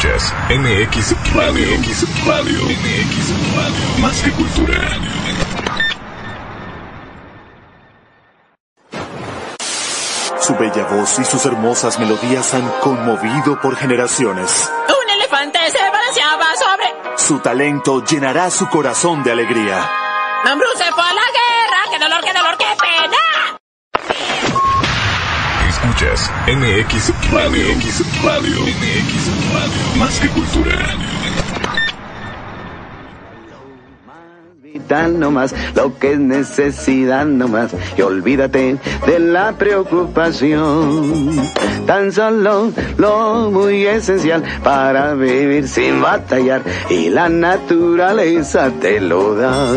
Escuchas MX Radio. MX Radio. MX Radio. Más que cultura. Su bella voz y sus hermosas melodías han conmovido por generaciones. Un elefante se balanceaba sobre... Su talento llenará su corazón de alegría. Bruce se fue a la Escuchas MX Radio. MX Radio. MX Radio. Más que cultura. Vital nomás, lo que es necesidad nomás, y olvídate de la preocupación. Tan solo lo muy esencial para vivir sin batallar, y la naturaleza te lo da.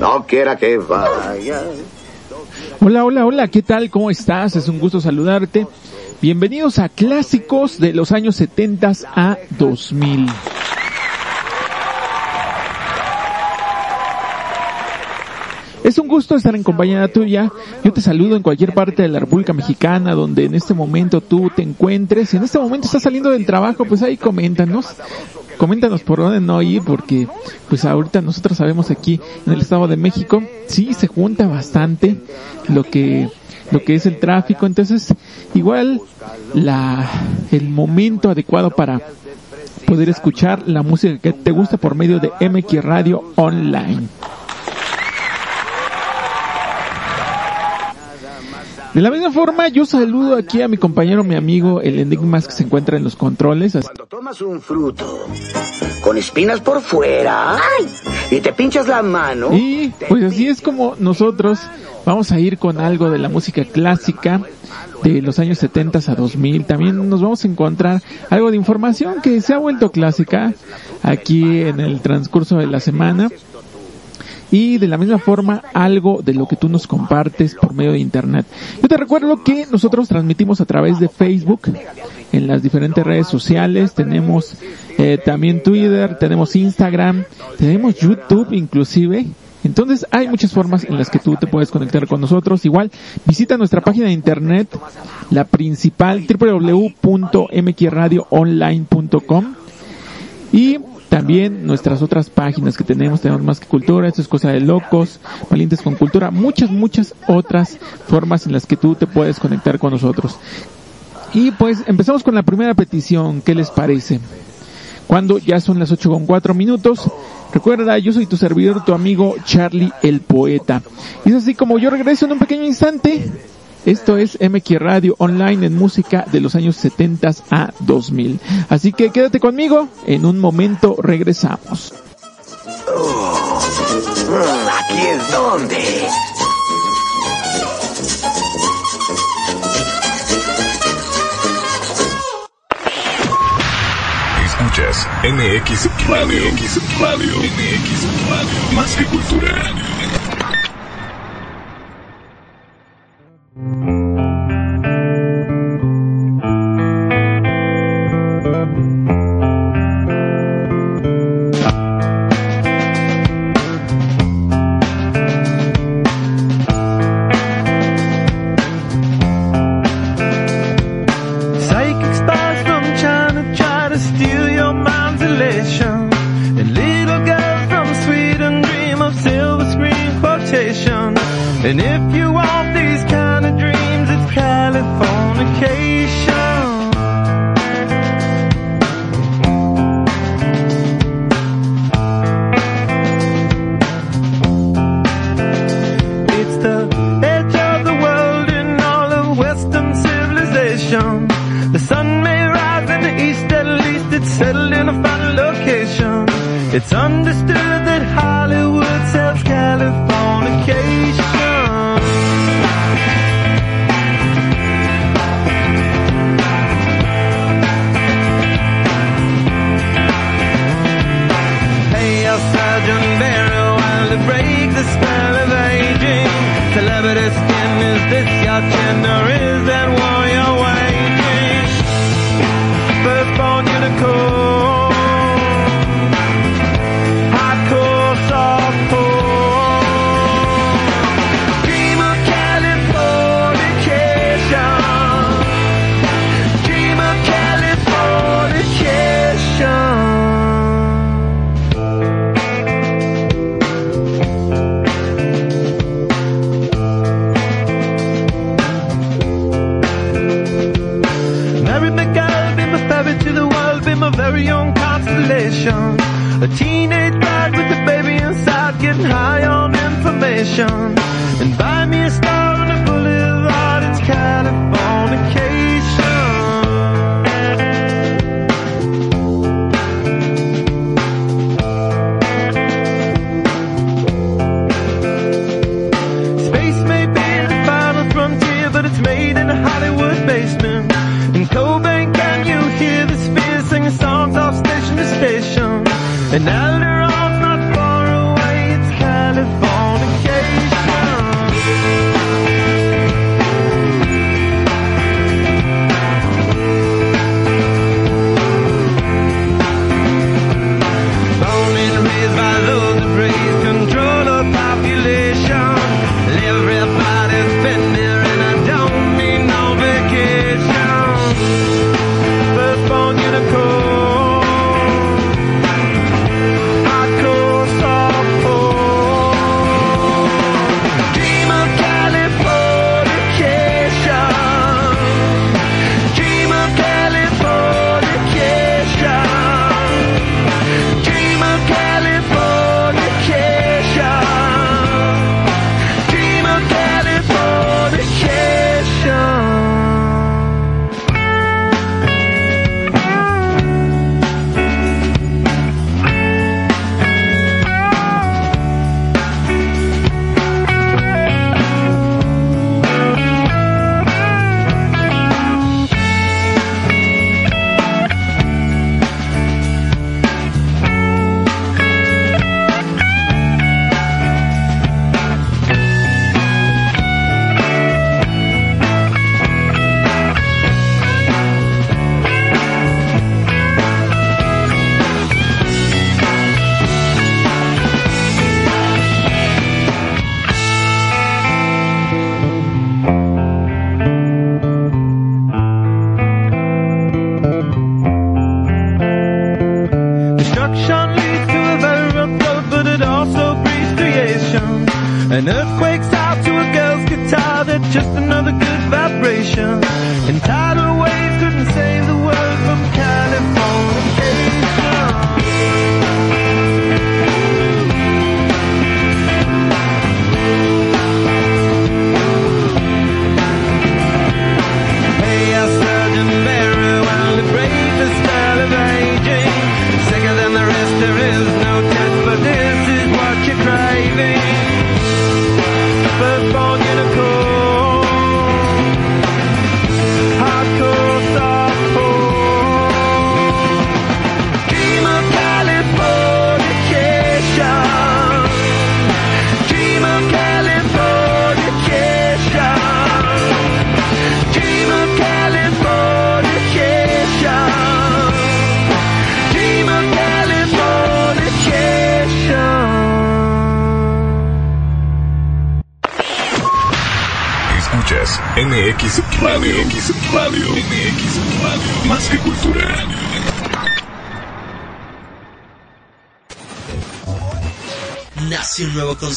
No quiera que vaya. Hola, hola, hola, ¿qué tal? ¿Cómo estás? Es un gusto saludarte. Bienvenidos a Clásicos de los años 70 a 2000. Es un gusto estar en compañía tuya. Yo te saludo en cualquier parte de la República Mexicana donde en este momento tú te encuentres. Si en este momento estás saliendo del trabajo, pues ahí coméntanos. Coméntanos por dónde no ir porque pues ahorita nosotros sabemos aquí en el Estado de México, sí se junta bastante lo que lo que es el tráfico, entonces igual la el momento adecuado para poder escuchar la música que te gusta por medio de MX Radio Online. De la misma forma, yo saludo aquí a mi compañero, mi amigo, el Enigmas que se encuentra en los controles. Cuando tomas un fruto con espinas por fuera y te pinchas la mano. Y pues así es como nosotros vamos a ir con algo de la música clásica de los años 70 a 2000. También nos vamos a encontrar algo de información que se ha vuelto clásica aquí en el transcurso de la semana. Y de la misma forma, algo de lo que tú nos compartes por medio de internet. Yo te recuerdo que nosotros transmitimos a través de Facebook, en las diferentes redes sociales, tenemos eh, también Twitter, tenemos Instagram, tenemos YouTube inclusive. Entonces hay muchas formas en las que tú te puedes conectar con nosotros. Igual visita nuestra página de internet, la principal www.mxradioonline.com y también nuestras otras páginas que tenemos, tenemos más que cultura, esto es cosa de locos, valientes con cultura, muchas, muchas otras formas en las que tú te puedes conectar con nosotros. Y pues empezamos con la primera petición, ¿qué les parece? Cuando ya son las 8 con 4 minutos, recuerda, yo soy tu servidor, tu amigo Charlie el Poeta. Y es así como yo regreso en un pequeño instante. Esto es MX Radio Online en música de los años 70 a 2000. Así que quédate conmigo, en un momento regresamos. Aquí es donde. Escuchas MX Radio. MX Radio. MX Radio. Más que cultura. Mm-hmm.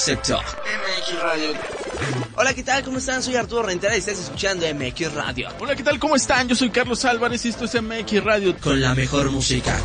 Concepto. MX Radio. Hola, ¿qué tal? ¿Cómo están? Soy Arturo Rentera y estás escuchando MX Radio. Hola, ¿qué tal? ¿Cómo están? Yo soy Carlos Álvarez y esto es MX Radio. Con la mejor música.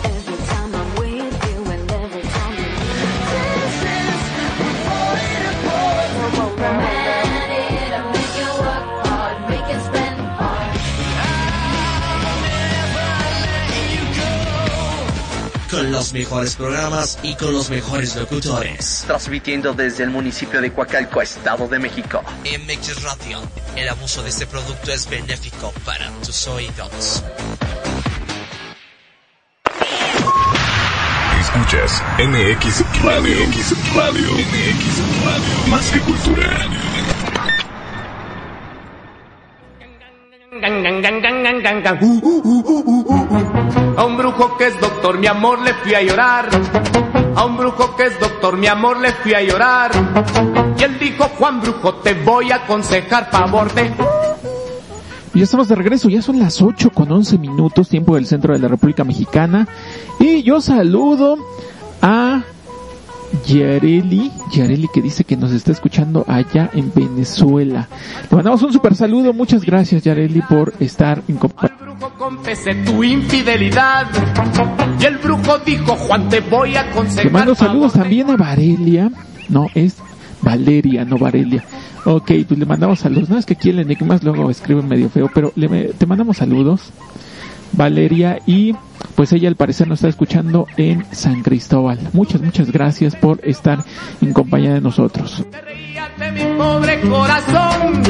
Con los mejores programas y con los mejores locutores. Transmitiendo desde el municipio de Coacalco, Estado de México. MX Radio. El abuso de este producto es benéfico para tus oídos. Escuchas MX Radio. MX Radio. MX Radio. Más que cultura. A un brujo que es doctor, mi amor, le fui a llorar. A un brujo que es doctor, mi amor, le fui a llorar. Y él dijo, Juan Brujo, te voy a aconsejar favor de... Ya estamos de regreso, ya son las 8 con 11 minutos, tiempo del centro de la República Mexicana. Y yo saludo a Yareli, Yareli que dice que nos está escuchando allá en Venezuela. Le mandamos un super saludo, muchas gracias Yareli por estar en confesé tu infidelidad. Y el brujo dijo, Juan, te voy a aconsejar Le mando saludos favor de-". también a Varelia, no, es Valeria, no Varelia. Ok, pues le mandamos saludos. No es que aquí el enigmas luego escribe medio feo, pero le, te mandamos saludos. Valeria y pues ella al parecer nos está escuchando en San Cristóbal. Muchas, muchas gracias por estar en compañía de nosotros. mi pobre corazón.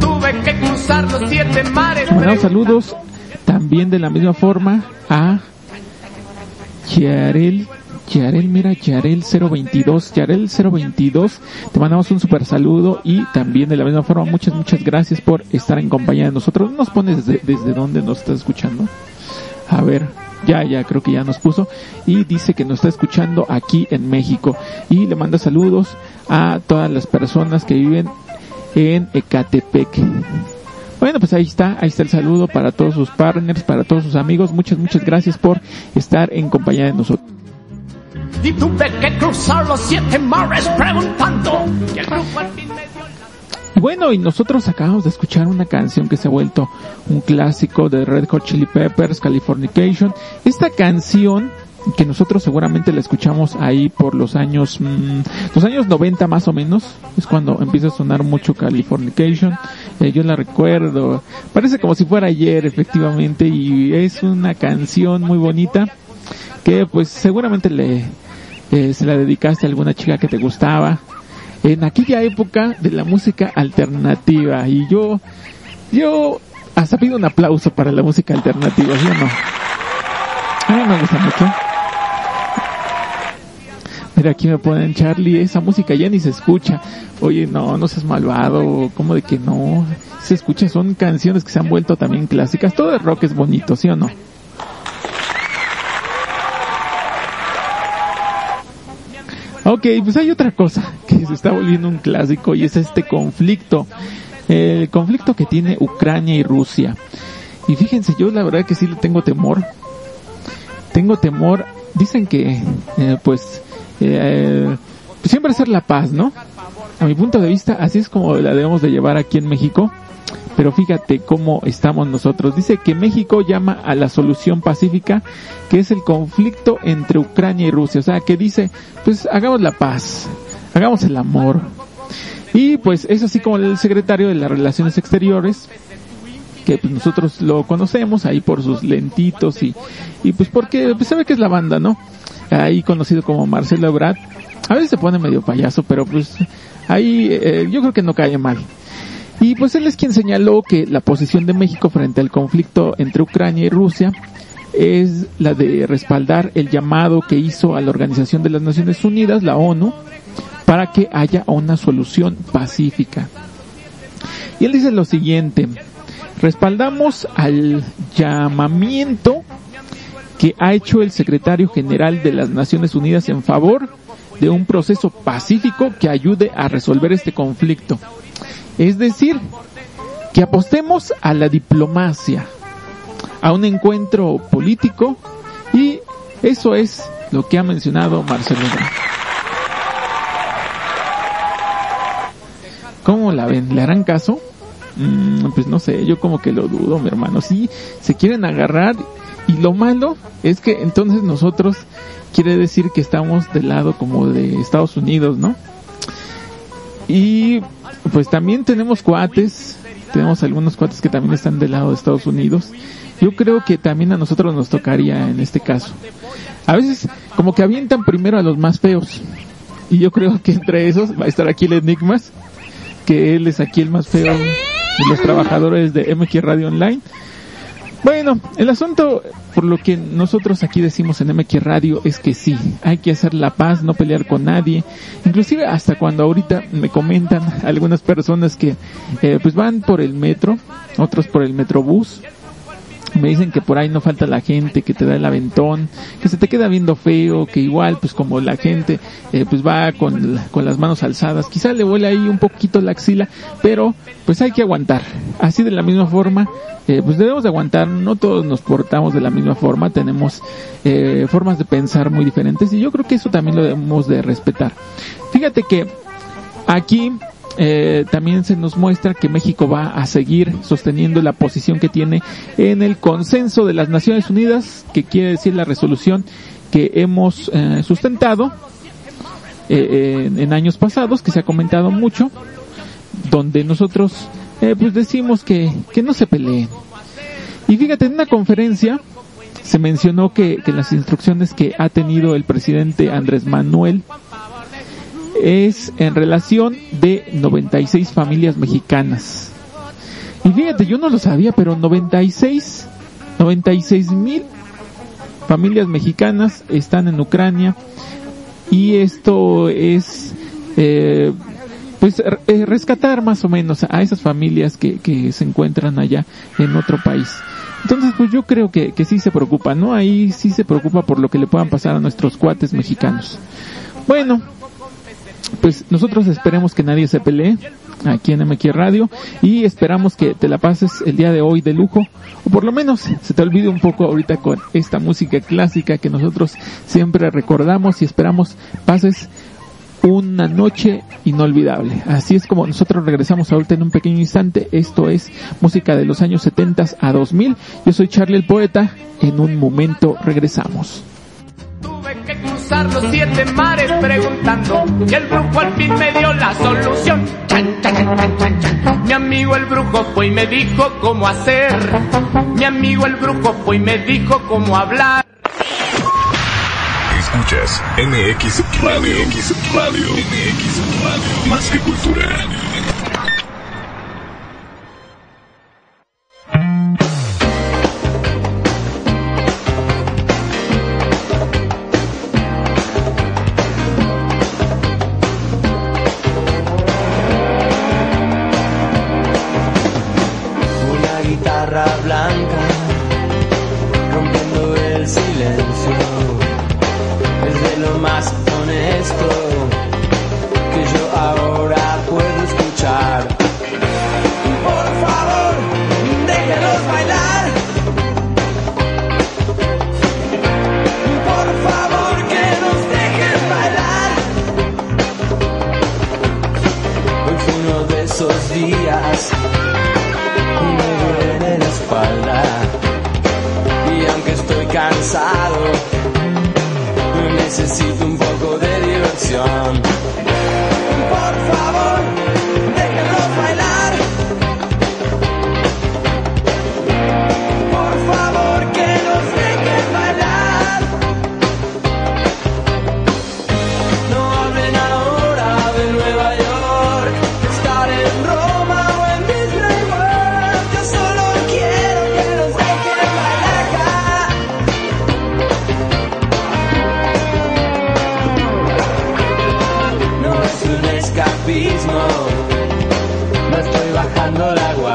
Tuve que cruzar los siete mares. Mandamos saludos también de la misma forma a Yarel Yarel, mira, Yarel 022, Yarel 022, te mandamos un super saludo y también de la misma forma muchas, muchas gracias por estar en compañía de nosotros. ¿Nos pones desde, desde dónde nos estás escuchando? A ver, ya, ya, creo que ya nos puso y dice que nos está escuchando aquí en México y le manda saludos a todas las personas que viven en Ecatepec. Bueno, pues ahí está, ahí está el saludo para todos sus partners, para todos sus amigos. Muchas, muchas gracias por estar en compañía de nosotros. Y tuve que cruzar los siete mares preguntando. bueno, y nosotros acabamos de escuchar una canción que se ha vuelto un clásico de Red Hot Chili Peppers, Californication. Esta canción que nosotros seguramente la escuchamos ahí por los años mmm, los años 90 más o menos es cuando empieza a sonar mucho Californication eh, yo la recuerdo parece como si fuera ayer efectivamente y es una canción muy bonita que pues seguramente le eh, se la dedicaste a alguna chica que te gustaba en aquella época de la música alternativa y yo yo hasta pido un aplauso para la música alternativa ¿sí o no? a mí me gusta mucho Mira, aquí me ponen, Charlie, esa música ya ni se escucha. Oye, no, no seas malvado, ¿cómo de que no? Se escucha, son canciones que se han vuelto también clásicas. Todo el rock es bonito, ¿sí o no? Ok, pues hay otra cosa que se está volviendo un clásico y es este conflicto. El conflicto que tiene Ucrania y Rusia. Y fíjense, yo la verdad que sí le tengo temor. Tengo temor. Dicen que, eh, pues, eh, siempre hacer la paz, ¿no? A mi punto de vista, así es como la debemos de llevar aquí en México. Pero fíjate cómo estamos nosotros. Dice que México llama a la solución pacífica, que es el conflicto entre Ucrania y Rusia. O sea, que dice, pues hagamos la paz, hagamos el amor. Y pues es así como el secretario de las Relaciones Exteriores, que pues nosotros lo conocemos ahí por sus lentitos y, y pues porque pues sabe que es la banda, ¿no? Ahí conocido como Marcelo Ebrard. A veces se pone medio payaso, pero pues ahí eh, yo creo que no cae mal. Y pues él es quien señaló que la posición de México frente al conflicto entre Ucrania y Rusia es la de respaldar el llamado que hizo a la Organización de las Naciones Unidas, la ONU, para que haya una solución pacífica. Y él dice lo siguiente, respaldamos al llamamiento que ha hecho el secretario general de las Naciones Unidas en favor de un proceso pacífico que ayude a resolver este conflicto. Es decir, que apostemos a la diplomacia, a un encuentro político y eso es lo que ha mencionado Marcelo ¿Cómo la ven? ¿Le harán caso? Mm, pues no sé, yo como que lo dudo, mi hermano. Sí, se quieren agarrar y lo malo es que entonces nosotros quiere decir que estamos del lado como de Estados Unidos, ¿no? Y pues también tenemos cuates, tenemos algunos cuates que también están del lado de Estados Unidos. Yo creo que también a nosotros nos tocaría en este caso. A veces como que avientan primero a los más feos. Y yo creo que entre esos va a estar aquí el Enigmas, que él es aquí el más feo de los trabajadores de MQ Radio Online. Bueno, el asunto, por lo que nosotros aquí decimos en MQ Radio, es que sí, hay que hacer la paz, no pelear con nadie. Inclusive hasta cuando ahorita me comentan algunas personas que eh, pues van por el metro, otros por el metrobús, me dicen que por ahí no falta la gente, que te da el aventón, que se te queda viendo feo, que igual pues como la gente eh, pues va con, con las manos alzadas, quizá le huele ahí un poquito la axila, pero pues hay que aguantar. Así de la misma forma, eh, pues debemos de aguantar, no todos nos portamos de la misma forma, tenemos eh, formas de pensar muy diferentes y yo creo que eso también lo debemos de respetar. Fíjate que aquí eh, también se nos muestra que México va a seguir sosteniendo la posición que tiene en el consenso de las Naciones Unidas, que quiere decir la resolución que hemos eh, sustentado eh, en, años pasados, que se ha comentado mucho, donde nosotros pues decimos que, que no se peleen. Y fíjate, en una conferencia se mencionó que, que las instrucciones que ha tenido el presidente Andrés Manuel es en relación de 96 familias mexicanas. Y fíjate, yo no lo sabía, pero 96, 96 mil familias mexicanas están en Ucrania y esto es eh, pues eh, rescatar más o menos a esas familias que, que se encuentran allá en otro país. Entonces, pues yo creo que, que sí se preocupa, ¿no? Ahí sí se preocupa por lo que le puedan pasar a nuestros cuates mexicanos. Bueno, pues nosotros esperemos que nadie se pelee aquí en MQ Radio y esperamos que te la pases el día de hoy de lujo o por lo menos se te olvide un poco ahorita con esta música clásica que nosotros siempre recordamos y esperamos pases una noche inolvidable. Así es como nosotros regresamos ahorita en un pequeño instante. Esto es música de los años 70 a 2000. Yo soy Charlie el Poeta. En un momento regresamos. Cruzar los siete mares preguntando y el brujo al fin me dio la solución. Chan, chan, chan. Mi amigo el brujo fue y me dijo cómo hacer. Mi amigo el brujo fue y me dijo cómo hablar. Escuchas MX Radio. MX Radio. MX Radio. Más que cultura.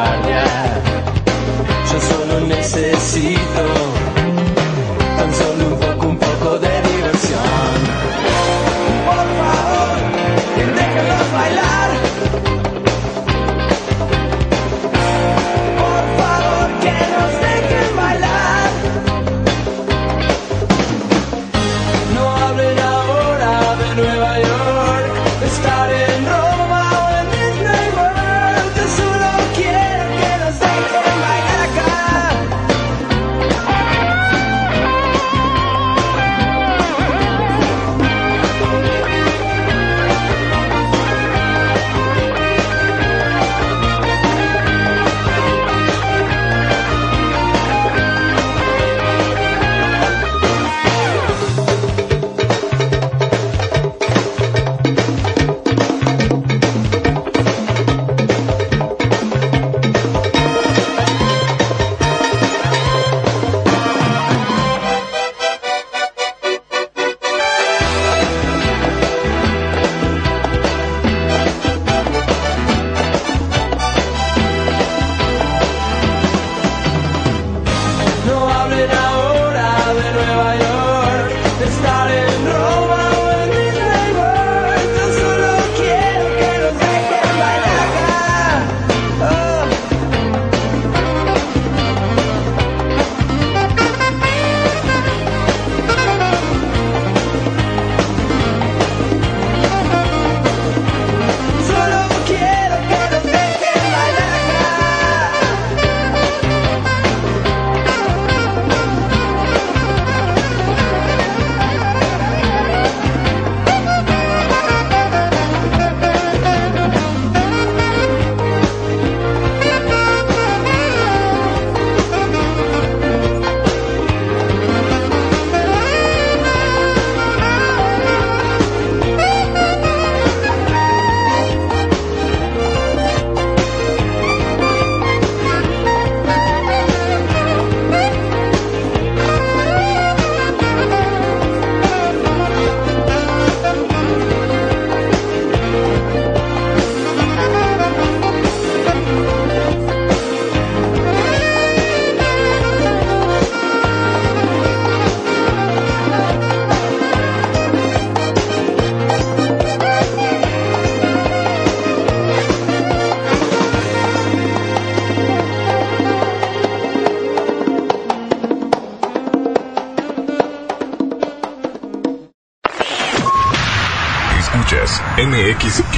Guardia. Yo solo necesito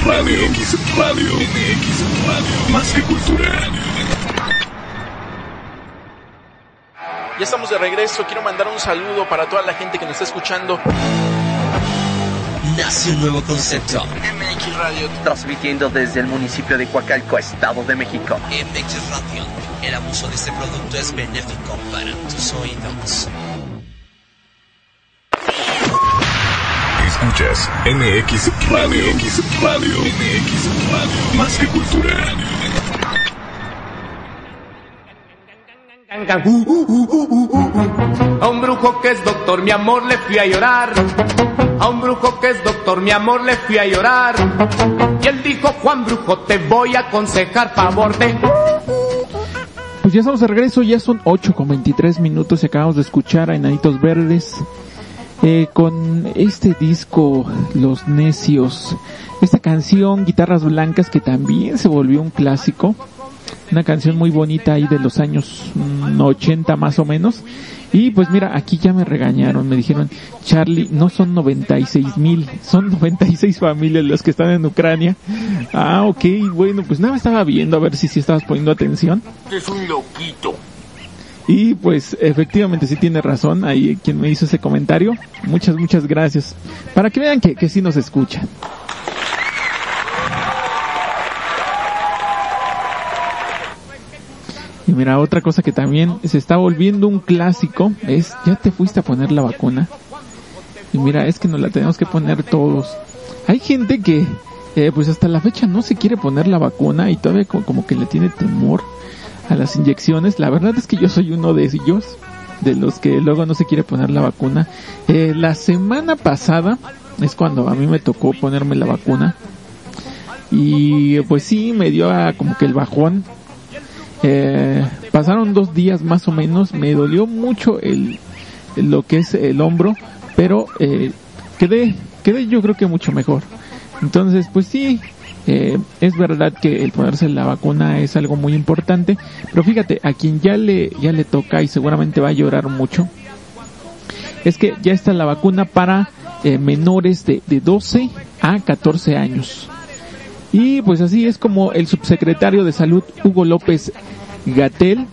Radio. MX Radio. MX Radio. Más que cultura. Ya estamos de regreso. Quiero mandar un saludo para toda la gente que nos está escuchando. Nace un nuevo concepto. MX Radio. Transmitiendo desde el municipio de Coacalco, Estado de México. MX Radio. El abuso de este producto es benéfico para tus oídos. MX Radio. MX Radio. MX Radio. Más que cultura. A un brujo que es doctor, mi amor, le fui a llorar. A un brujo que es doctor, mi amor, le fui a llorar. Y él dijo, Juan Brujo, te voy a aconsejar favor de... Pues ya estamos de regreso, ya son 8 con 23 minutos y acabamos de escuchar a Enanitos Verdes eh, con este disco Los Necios. Esta canción Guitarras Blancas que también se volvió un clásico. Una canción muy bonita ahí de los años mm, 80 más o menos. Y pues mira, aquí ya me regañaron, me dijeron, Charlie, no son 96 mil, son 96 familias las que están en Ucrania. Ah, ok, bueno, pues nada, estaba viendo a ver si sí estabas poniendo atención. Es un loquito. Y pues efectivamente sí tiene razón ahí quien me hizo ese comentario. Muchas, muchas gracias. Para que vean que, que sí nos escuchan. Y mira, otra cosa que también se está volviendo un clásico es, ya te fuiste a poner la vacuna. Y mira, es que nos la tenemos que poner todos. Hay gente que, eh, pues hasta la fecha no se quiere poner la vacuna y todavía co- como que le tiene temor a las inyecciones. La verdad es que yo soy uno de ellos, de los que luego no se quiere poner la vacuna. Eh, la semana pasada es cuando a mí me tocó ponerme la vacuna. Y pues sí, me dio a como que el bajón. Eh, pasaron dos días más o menos, me dolió mucho el, lo que es el hombro, pero eh, quedé, quedé yo creo que mucho mejor. Entonces, pues sí, eh, es verdad que el ponerse la vacuna es algo muy importante, pero fíjate, a quien ya le, ya le toca y seguramente va a llorar mucho, es que ya está la vacuna para eh, menores de, de 12 a 14 años. Y pues así es como el subsecretario de Salud, Hugo López Gatel,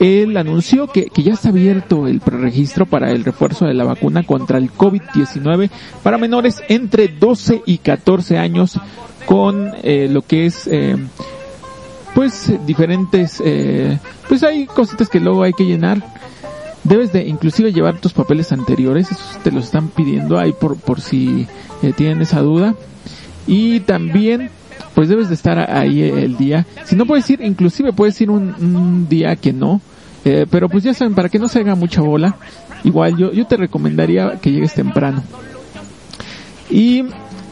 él anunció que, que ya está abierto el preregistro para el refuerzo de la vacuna contra el COVID-19 para menores entre 12 y 14 años con eh, lo que es eh, pues diferentes eh, pues hay cositas que luego hay que llenar. Debes de inclusive llevar tus papeles anteriores esos te los están pidiendo ahí por por si eh, tienen esa duda. Y también pues debes de estar ahí el día. Si no puedes ir inclusive puedes ir un, un día que no. Eh, pero pues ya saben para que no se haga mucha bola igual yo yo te recomendaría que llegues temprano. Y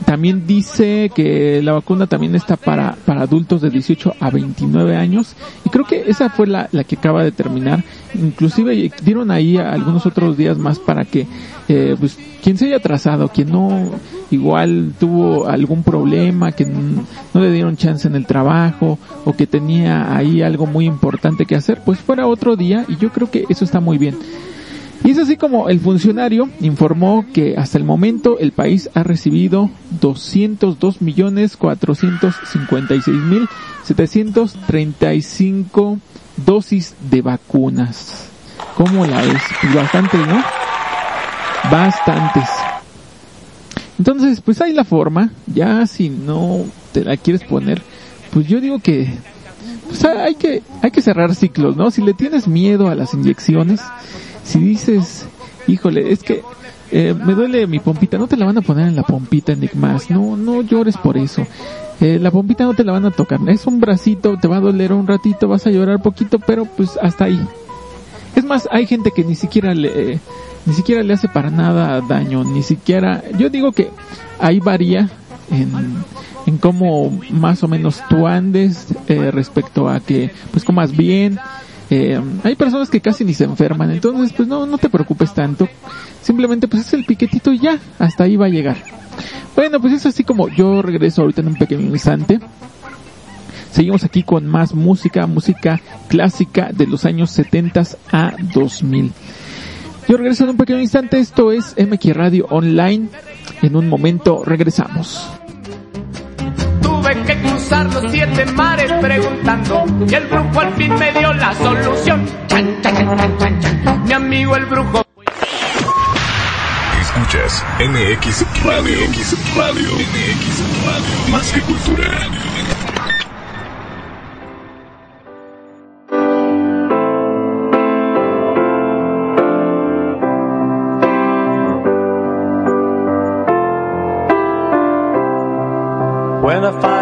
también dice que la vacuna también está para, para adultos de 18 a 29 años. Y creo que esa fue la, la que acaba de terminar. Inclusive dieron ahí algunos otros días más para que, eh, pues, quien se haya atrasado, quien no, igual tuvo algún problema, que no le dieron chance en el trabajo, o que tenía ahí algo muy importante que hacer, pues fuera otro día. Y yo creo que eso está muy bien. Y es así como el funcionario informó que hasta el momento el país ha recibido 202 millones 456 mil 735 dosis de vacunas. ¿Cómo la es? Pues Bastantes, ¿no? Bastantes. Entonces, pues hay la forma. Ya si no te la quieres poner, pues yo digo que pues hay que hay que cerrar ciclos, ¿no? Si le tienes miedo a las inyecciones, si dices, híjole, es que eh, me duele mi pompita, no te la van a poner en la pompita, Enigmas, no, no llores por eso. Eh, la pompita no te la van a tocar, es un bracito, te va a doler un ratito, vas a llorar poquito, pero pues hasta ahí. Es más, hay gente que ni siquiera le, eh, ni siquiera le hace para nada daño, ni siquiera, yo digo que ahí varía en, en cómo más o menos tú andes eh, respecto a que pues comas bien, eh, hay personas que casi ni se enferman, entonces pues no, no te preocupes tanto. Simplemente pues es el piquetito y ya, hasta ahí va a llegar. Bueno, pues es así como yo regreso ahorita en un pequeño instante. Seguimos aquí con más música, música clásica de los años 70 a 2000. Yo regreso en un pequeño instante, esto es MX Radio Online. En un momento regresamos. Cruzar los siete mares preguntando y el brujo al fin me dio la solución. Chan, chan, chan, chan, chan. Mi amigo el brujo. Escuchas MX Radio. MX Radio. MX Radio. Más que cultura. When I find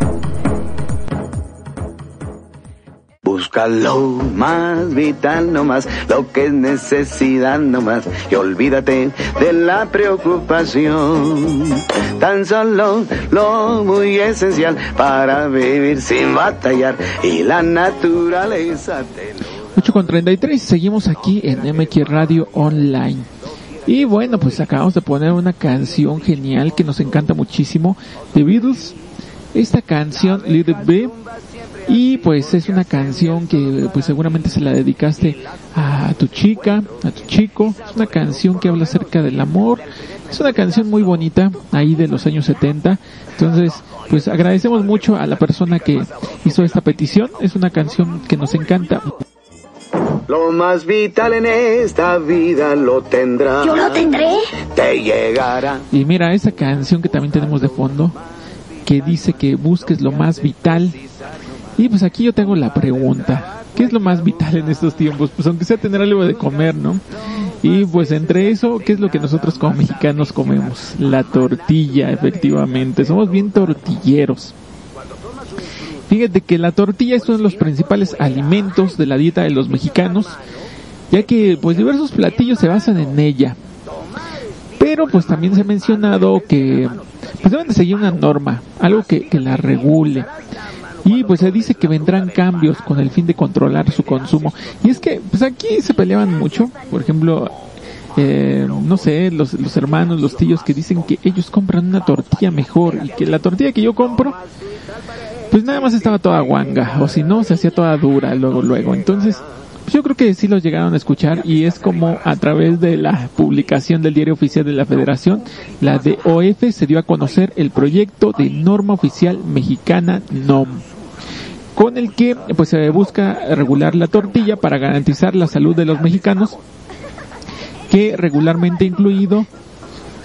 Busca lo más vital nomás, lo que es necesidad nomás, y olvídate de la preocupación. Tan solo lo muy esencial para vivir sin batallar, y la naturaleza te lo... 8 con 33, seguimos aquí en MX Radio Online. Y bueno, pues acabamos de poner una canción genial que nos encanta muchísimo, The Beatles. Esta canción, Little B, y pues es una canción que pues seguramente se la dedicaste a tu chica, a tu chico. Es una canción que habla acerca del amor. Es una canción muy bonita, ahí de los años 70. Entonces, pues agradecemos mucho a la persona que hizo esta petición. Es una canción que nos encanta. Lo más vital en esta vida lo tendrás. ¿Yo lo tendré? Te llegará. Y mira, esa canción que también tenemos de fondo, que dice que busques lo más vital. Y pues aquí yo tengo la pregunta, ¿qué es lo más vital en estos tiempos? Pues aunque sea tener algo de comer, ¿no? Y pues entre eso, ¿qué es lo que nosotros como mexicanos comemos? La tortilla, efectivamente. Somos bien tortilleros. Fíjate que la tortilla es uno de los principales alimentos de la dieta de los mexicanos, ya que pues diversos platillos se basan en ella. Pero pues también se ha mencionado que pues deben de seguir una norma, algo que, que la regule. Y pues se dice que vendrán cambios con el fin de controlar su consumo. Y es que pues aquí se peleaban mucho, por ejemplo, eh, no sé, los, los hermanos, los tíos que dicen que ellos compran una tortilla mejor y que la tortilla que yo compro pues nada más estaba toda guanga, o si no, se hacía toda dura luego, luego. Entonces, yo creo que sí los llegaron a escuchar y es como a través de la publicación del diario oficial de la Federación, la de OF se dio a conocer el proyecto de norma oficial mexicana NOM con el que pues se busca regular la tortilla para garantizar la salud de los mexicanos que regularmente incluido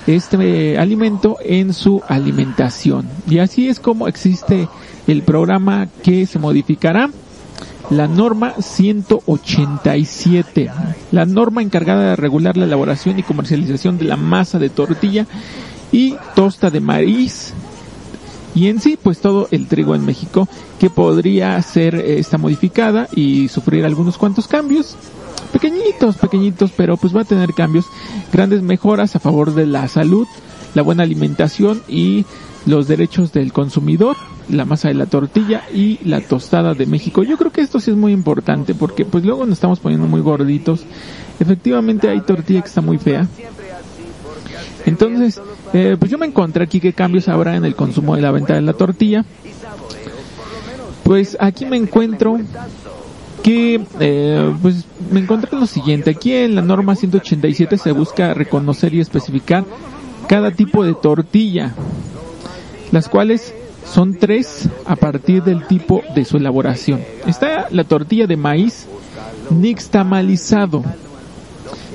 este alimento en su alimentación. Y así es como existe el programa que se modificará, la norma 187, la norma encargada de regular la elaboración y comercialización de la masa de tortilla y tosta de maíz. Y en sí pues todo el trigo en México que podría ser esta modificada y sufrir algunos cuantos cambios. Pequeñitos, pequeñitos, pero pues va a tener cambios, grandes mejoras a favor de la salud, la buena alimentación y los derechos del consumidor, la masa de la tortilla y la tostada de México. Yo creo que esto sí es muy importante porque pues luego nos estamos poniendo muy gorditos. Efectivamente hay tortilla que está muy fea. Entonces, eh, pues yo me encontré aquí qué cambios habrá en el consumo de la venta de la tortilla. Pues aquí me encuentro que eh, pues me encontré lo siguiente aquí en la norma 187 se busca reconocer y especificar cada tipo de tortilla las cuales son tres a partir del tipo de su elaboración está la tortilla de maíz nixtamalizado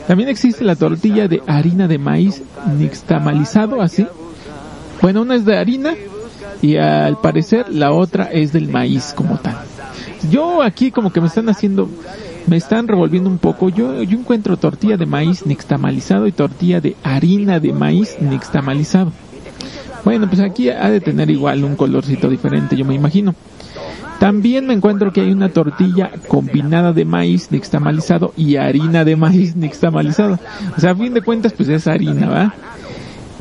también existe la tortilla de harina de maíz nixtamalizado así bueno una es de harina y al parecer la otra es del maíz como tal yo aquí como que me están haciendo, me están revolviendo un poco. Yo, yo encuentro tortilla de maíz nixtamalizado y tortilla de harina de maíz nixtamalizado. Bueno, pues aquí ha de tener igual un colorcito diferente, yo me imagino. También me encuentro que hay una tortilla combinada de maíz nixtamalizado y harina de maíz nixtamalizado. O sea, a fin de cuentas, pues es harina, ¿va?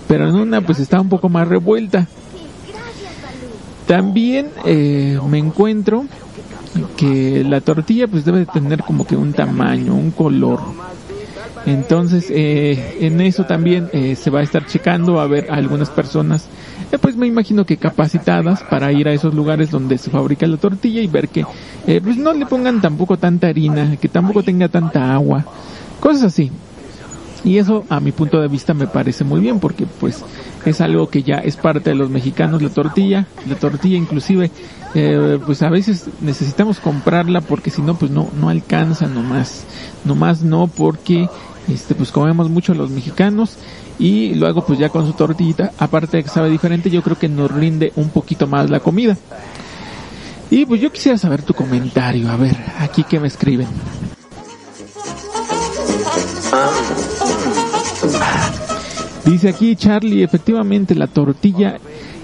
Pero en una, pues está un poco más revuelta. También eh, me encuentro que la tortilla pues debe tener como que un tamaño, un color. Entonces, eh, en eso también eh, se va a estar checando a ver a algunas personas, eh, pues me imagino que capacitadas para ir a esos lugares donde se fabrica la tortilla y ver que pues no le pongan tampoco tanta harina, que tampoco tenga tanta agua, cosas así. Y eso a mi punto de vista me parece muy bien porque pues es algo que ya es parte de los mexicanos, la tortilla, la tortilla inclusive eh, pues a veces necesitamos comprarla porque si no pues no no alcanza nomás nomás no porque este pues comemos mucho los mexicanos y luego pues ya con su tortillita aparte de que sabe diferente yo creo que nos rinde un poquito más la comida y pues yo quisiera saber tu comentario a ver aquí que me escriben Dice aquí Charlie, efectivamente la tortilla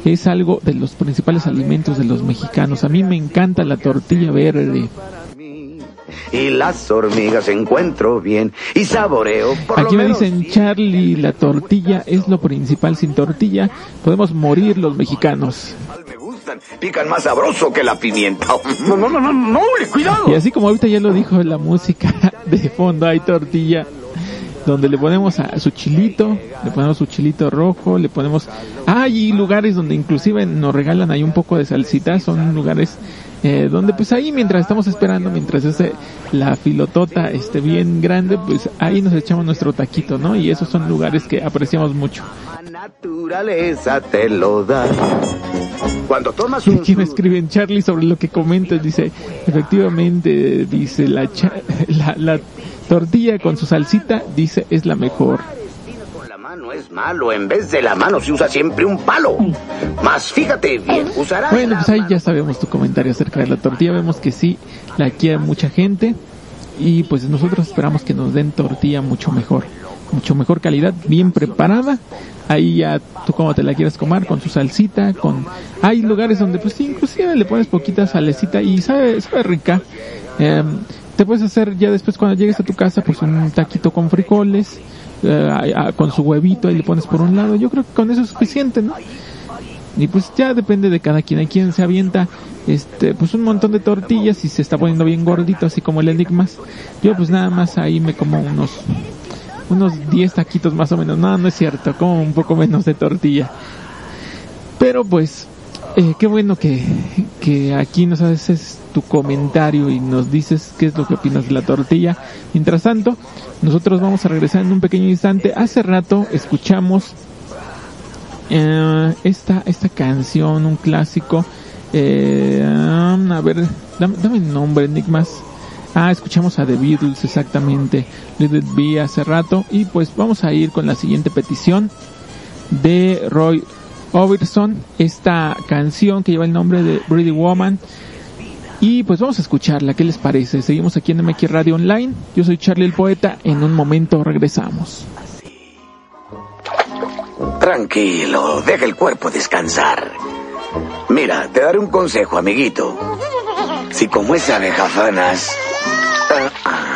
es algo de los principales alimentos de los mexicanos. A mí me encanta la tortilla verde. Y las hormigas encuentro bien y saboreo. Por Aquí lo me menos dicen Charlie, la tortilla es lo principal. Sin tortilla podemos morir los mexicanos. pican más sabroso que la pimienta. No, no, no, no, no, cuidado. Y así como ahorita ya lo dijo la música de fondo, hay tortilla donde le ponemos a su chilito, le ponemos su chilito rojo, le ponemos... Hay lugares donde inclusive nos regalan ahí un poco de salsita, son lugares eh, donde pues ahí mientras estamos esperando, mientras ese, la filotota esté bien grande, pues ahí nos echamos nuestro taquito, ¿no? Y esos son lugares que apreciamos mucho. naturaleza te lo da. Cuando tomas un... aquí me escriben Charlie sobre lo que comentas, dice, efectivamente, dice la, cha- la, la tortilla con su salsita, dice, es la mejor. No es malo, en vez de la mano se usa siempre un palo. Más fíjate bien, usarás Bueno, pues ahí ya sabemos tu comentario acerca de la tortilla, vemos que sí, la quiere mucha gente y pues nosotros esperamos que nos den tortilla mucho mejor, mucho mejor calidad, bien preparada. Ahí ya tú como te la quieres comer, con su salsita, con... Hay lugares donde pues sí, inclusive le pones poquita salecita y sabe, sabe rica. Em, te puedes hacer ya después cuando llegues a tu casa pues un taquito con frijoles, eh, con su huevito y le pones por un lado. Yo creo que con eso es suficiente, ¿no? Y pues ya depende de cada quien. Hay quien se avienta este pues un montón de tortillas y se está poniendo bien gordito, así como el Enigmas. Yo pues nada más ahí me como unos unos 10 taquitos más o menos. No, no es cierto, como un poco menos de tortilla. Pero pues eh, qué bueno que, que aquí nos haces tu comentario y nos dices qué es lo que opinas de la tortilla. Mientras tanto, nosotros vamos a regresar en un pequeño instante. Hace rato escuchamos eh, esta, esta canción, un clásico. Eh, a ver, dame, dame el nombre, Enigmas. Ah, escuchamos a The Beatles exactamente, Let It Be hace rato. Y pues vamos a ir con la siguiente petición de Roy Orbison, esta canción que lleva el nombre de Pretty Woman. Y pues vamos a escucharla, ¿qué les parece? Seguimos aquí en MX Radio Online. Yo soy Charlie el Poeta, en un momento regresamos. Tranquilo, deja el cuerpo descansar. Mira, te daré un consejo, amiguito. Si como es abejafanas... ah, ah,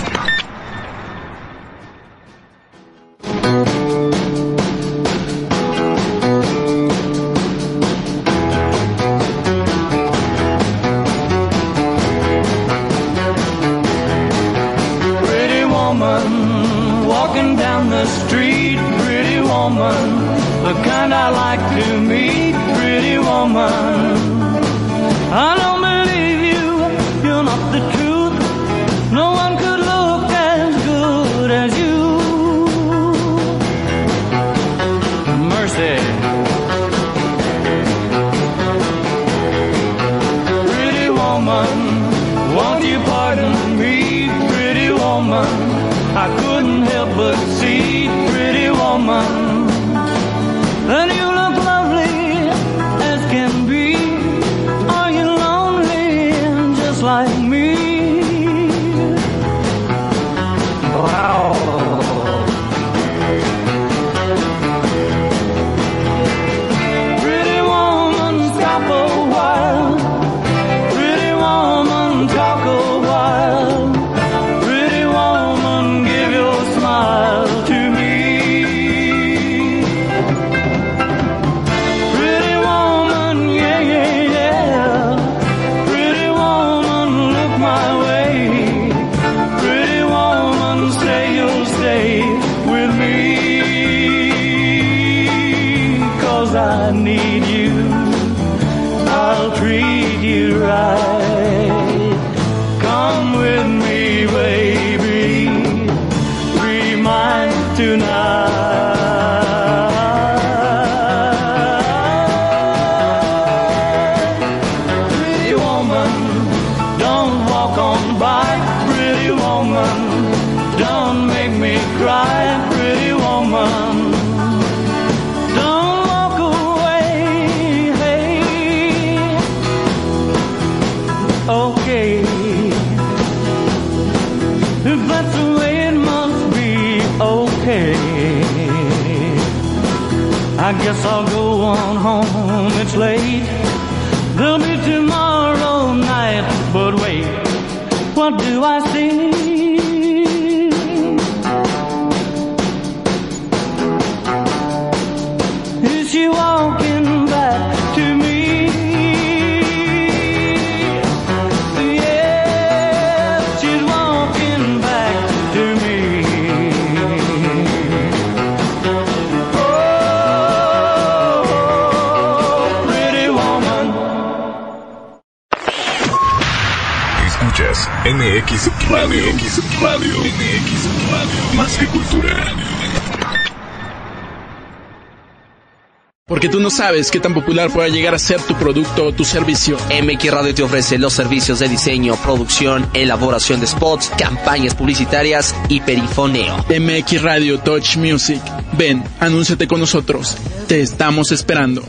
Sabes qué tan popular pueda llegar a ser tu producto o tu servicio. MX Radio te ofrece los servicios de diseño, producción, elaboración de spots, campañas publicitarias y perifoneo. MX Radio Touch Music. Ven, anúnciate con nosotros. Te estamos esperando.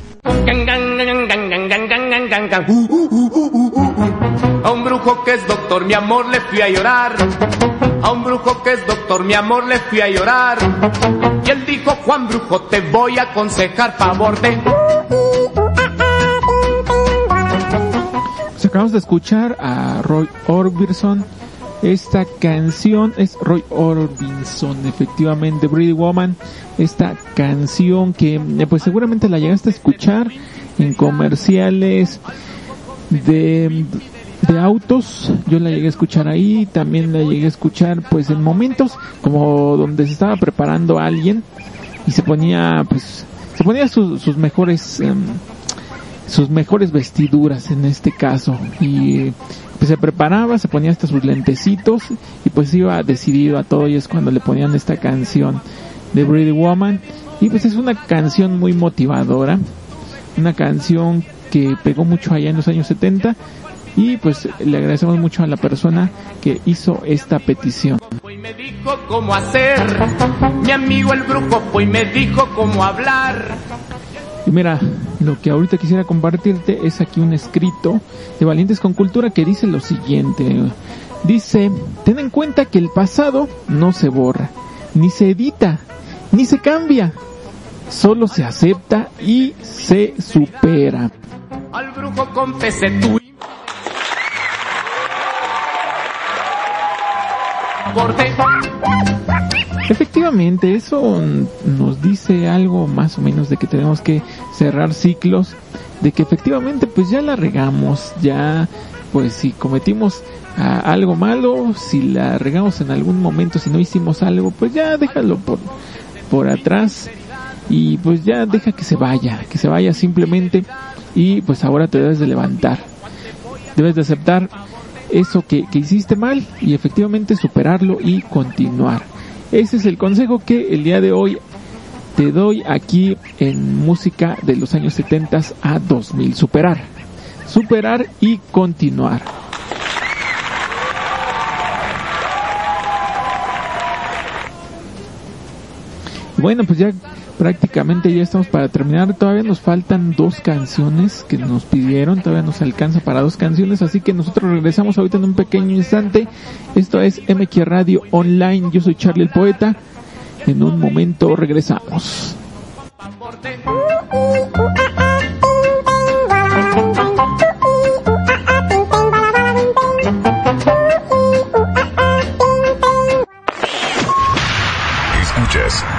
Un brujo que es doctor, mi amor, le fui a llorar. A un brujo que es doctor, mi amor, le fui a llorar. Y él dijo, Juan Brujo, te voy a aconsejar favor de... Pues acabamos de escuchar a Roy Orbison. Esta canción es Roy Orbison, efectivamente, Pretty Woman. Esta canción que eh, pues seguramente la llegaste a escuchar en comerciales de, de autos. Yo la llegué a escuchar ahí. También la llegué a escuchar pues en momentos como donde se estaba preparando alguien y se ponía pues se ponía sus, mejores em, sus mejores vestiduras en este caso y pues se preparaba, se ponía hasta sus lentecitos y pues iba decidido a todo y es cuando le ponían esta canción de Pretty Woman y pues es una canción muy motivadora, una canción que pegó mucho allá en los años 70 y pues le agradecemos mucho a la persona que hizo esta petición. Y me dijo cómo hacer. Mi amigo el brujo fue y me dijo cómo hablar. Y mira, lo que ahorita quisiera compartirte es aquí un escrito de Valientes con Cultura que dice lo siguiente. Dice, ten en cuenta que el pasado no se borra, ni se edita, ni se cambia. Solo se acepta y se supera. Al brujo confesé tú. Efectivamente, eso nos dice algo más o menos de que tenemos que cerrar ciclos, de que efectivamente pues ya la regamos, ya pues si cometimos ah, algo malo, si la regamos en algún momento, si no hicimos algo, pues ya déjalo por, por atrás y pues ya deja que se vaya, que se vaya simplemente y pues ahora te debes de levantar, debes de aceptar eso que, que hiciste mal y efectivamente superarlo y continuar. Ese es el consejo que el día de hoy te doy aquí en música de los años 70 a 2000. Superar. Superar y continuar. Bueno, pues ya prácticamente ya estamos para terminar. Todavía nos faltan dos canciones que nos pidieron. Todavía nos alcanza para dos canciones. Así que nosotros regresamos ahorita en un pequeño instante. Esto es MQ Radio Online. Yo soy Charlie el Poeta. En un momento regresamos.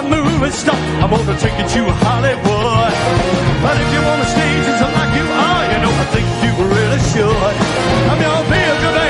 A movie star. I'm gonna take you to Hollywood. But if you wanna stay just like you are, you know I think you really should. I'm vehicle, baby. Take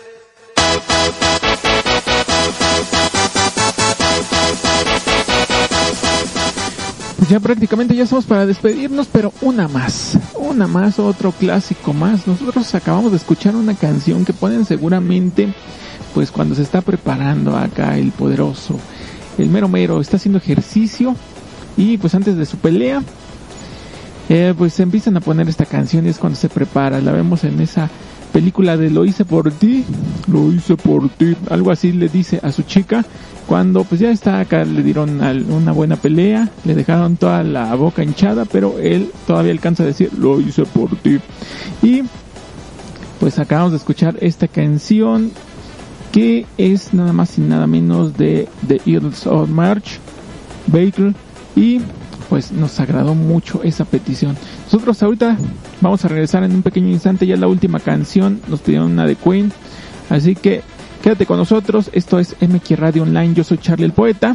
Ya prácticamente ya estamos para despedirnos, pero una más, una más, otro clásico más. Nosotros acabamos de escuchar una canción que ponen seguramente, pues cuando se está preparando acá el poderoso, el mero mero, está haciendo ejercicio y pues antes de su pelea, eh, pues empiezan a poner esta canción y es cuando se prepara. La vemos en esa película de Lo hice por ti, lo hice por ti, algo así le dice a su chica cuando pues ya está acá, le dieron una buena pelea, le dejaron toda la boca hinchada, pero él todavía alcanza a decir, lo hice por ti. Y pues acabamos de escuchar esta canción que es nada más y nada menos de The Eagles of March, Baker, y pues nos agradó mucho esa petición. Nosotros ahorita vamos a regresar en un pequeño instante, ya la última canción, nos pidieron una de Queen, así que quédate con nosotros, esto es MX Radio Online, yo soy Charlie el Poeta,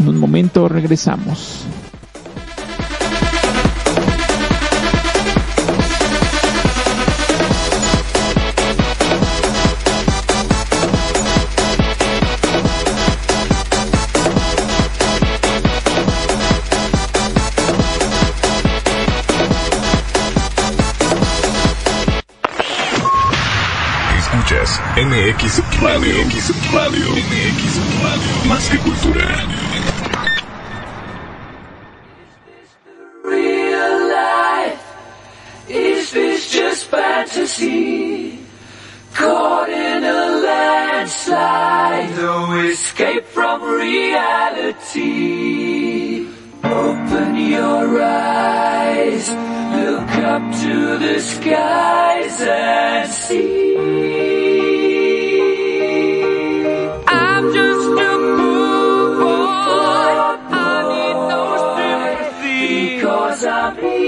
en un momento regresamos. MX Radio. MX Radio. MX Radio. Más que cultura. real life? Is this just fantasy? Caught in a landslide, no escape from reality. Open your eyes, look up to the skies and see.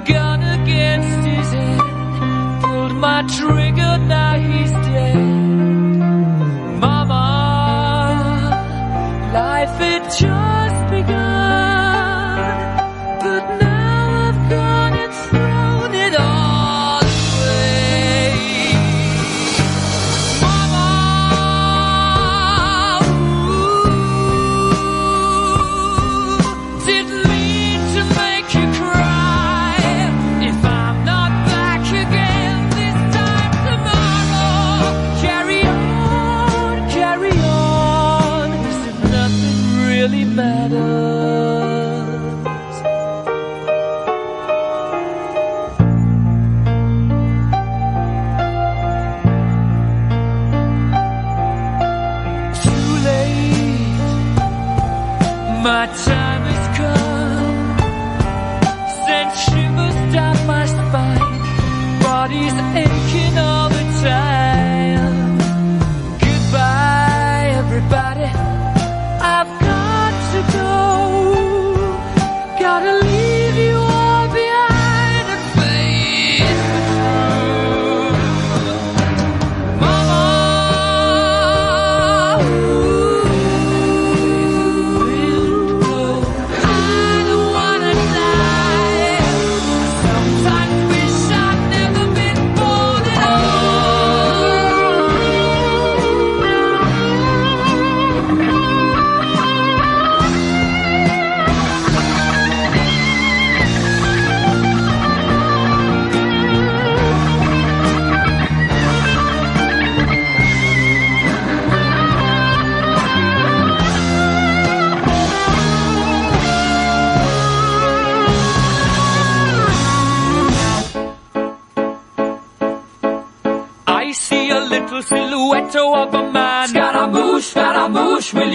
gun against his head, pulled my trigger, now he's dead.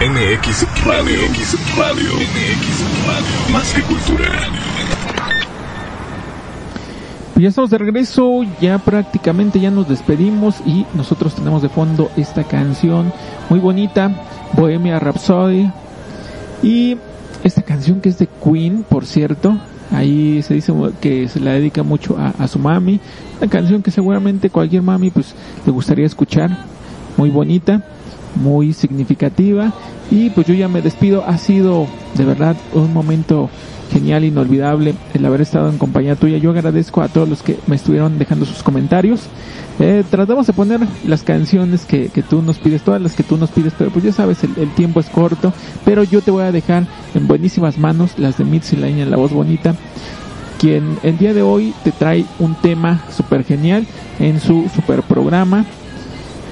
MX Radio. MX Radio. MX Radio. Más que cultura. Ya estamos de regreso, ya prácticamente ya nos despedimos y nosotros tenemos de fondo esta canción muy bonita, Bohemia Rhapsody. Y esta canción que es de Queen, por cierto, ahí se dice que se la dedica mucho a, a su mami. Una canción que seguramente cualquier mami pues le gustaría escuchar, muy bonita, muy significativa. Y pues yo ya me despido, ha sido de verdad un momento genial, inolvidable el haber estado en compañía tuya. Yo agradezco a todos los que me estuvieron dejando sus comentarios. Eh, tratamos de poner las canciones que, que, tú nos pides, todas las que tú nos pides, pero pues ya sabes, el, tiempo es corto. Pero yo te voy a dejar en buenísimas manos las de Mitzi Laña en la voz bonita, quien el día de hoy te trae un tema súper genial en su super programa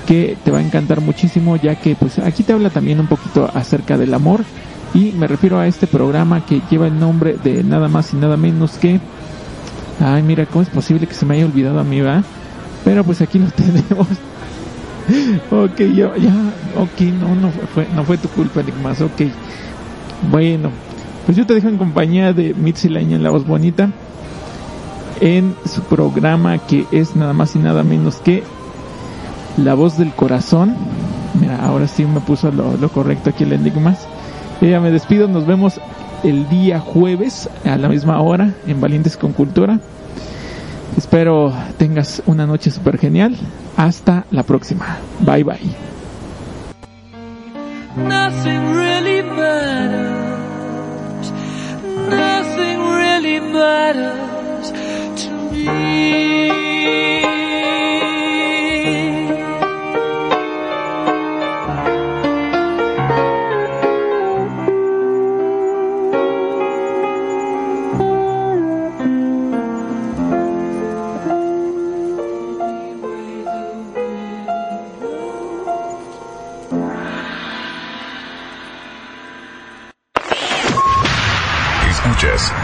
que te va a encantar muchísimo ya que pues aquí te habla también un poquito acerca del amor y me refiero a este programa que lleva el nombre de nada más y nada menos que ay mira cómo es posible que se me haya olvidado a mí va pero pues aquí lo tenemos. Ok yo ya ok no no fue no fue tu culpa Enigmas ok. Bueno pues yo te dejo en compañía de Mitzi Laña en la voz bonita en su programa que es nada más y nada menos que la voz del corazón mira ahora sí me puso lo, correcto aquí el Enigmas ya me despido, nos vemos el día jueves a la misma hora en Valientes con Cultura. Espero tengas una noche súper genial. Hasta la próxima. Bye bye. To me.